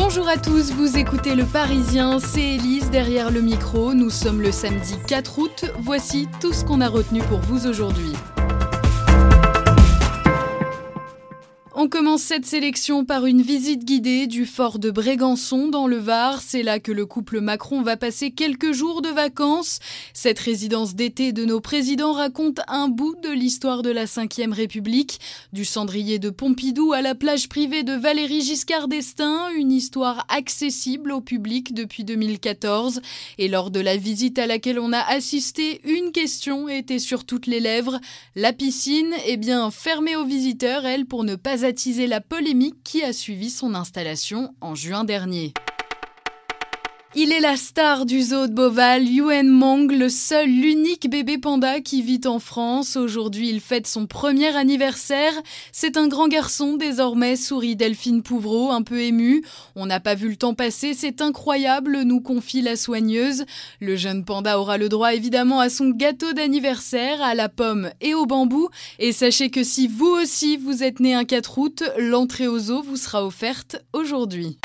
Bonjour à tous, vous écoutez Le Parisien, c'est Élise derrière le micro. Nous sommes le samedi 4 août. Voici tout ce qu'on a retenu pour vous aujourd'hui. On commence cette sélection par une visite guidée du fort de Brégançon dans le Var. C'est là que le couple Macron va passer quelques jours de vacances. Cette résidence d'été de nos présidents raconte un bout de l'histoire de la Ve République, du cendrier de Pompidou à la plage privée de Valérie Giscard d'Estaing, une histoire accessible au public depuis 2014. Et lors de la visite à laquelle on a assisté, une question était sur toutes les lèvres. La piscine, est bien, fermée aux visiteurs, elle, pour ne pas la polémique qui a suivi son installation en juin dernier. Il est la star du zoo de Beauval, Yuen Mong, le seul, l'unique bébé panda qui vit en France. Aujourd'hui, il fête son premier anniversaire. C'est un grand garçon désormais, sourit Delphine Pouvreau, un peu émue. On n'a pas vu le temps passer, c'est incroyable, nous confie la soigneuse. Le jeune panda aura le droit évidemment à son gâteau d'anniversaire, à la pomme et au bambou. Et sachez que si vous aussi vous êtes né un 4 août, l'entrée au zoo vous sera offerte aujourd'hui.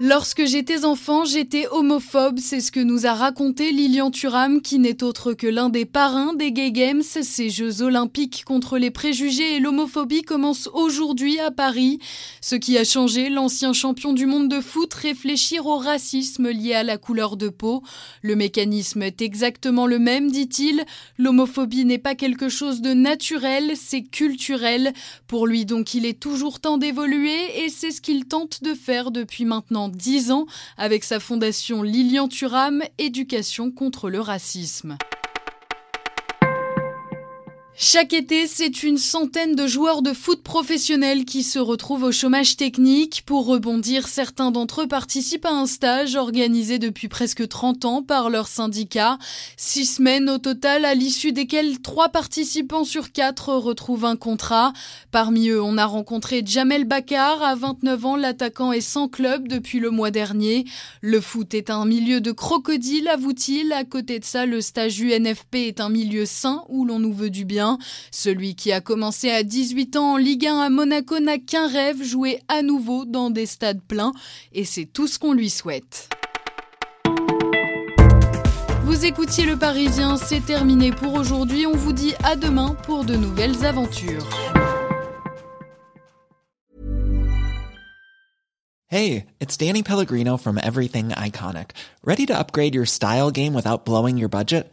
Lorsque j'étais enfant, j'étais homophobe, c'est ce que nous a raconté Lilian Thuram, qui n'est autre que l'un des parrains des Gay Games. Ces Jeux olympiques contre les préjugés et l'homophobie commencent aujourd'hui à Paris. Ce qui a changé, l'ancien champion du monde de foot réfléchir au racisme lié à la couleur de peau. Le mécanisme est exactement le même, dit-il. L'homophobie n'est pas quelque chose de naturel, c'est culturel. Pour lui donc, il est toujours temps d'évoluer et c'est ce qu'il tente de faire depuis maintenant 10 ans avec sa fondation Lilian Thuram, Éducation contre le racisme. Chaque été, c'est une centaine de joueurs de foot professionnels qui se retrouvent au chômage technique. Pour rebondir, certains d'entre eux participent à un stage organisé depuis presque 30 ans par leur syndicat. Six semaines au total, à l'issue desquelles trois participants sur quatre retrouvent un contrat. Parmi eux, on a rencontré Jamel Bakar. À 29 ans, l'attaquant est sans club depuis le mois dernier. Le foot est un milieu de crocodile, avoue-t-il. À côté de ça, le stage UNFP est un milieu sain où l'on nous veut du bien. Celui qui a commencé à 18 ans en Ligue 1 à Monaco n'a qu'un rêve, jouer à nouveau dans des stades pleins, et c'est tout ce qu'on lui souhaite. Vous écoutiez Le Parisien, c'est terminé pour aujourd'hui. On vous dit à demain pour de nouvelles aventures. Hey, it's Danny Pellegrino from Everything Iconic. Ready to upgrade your style game without blowing your budget?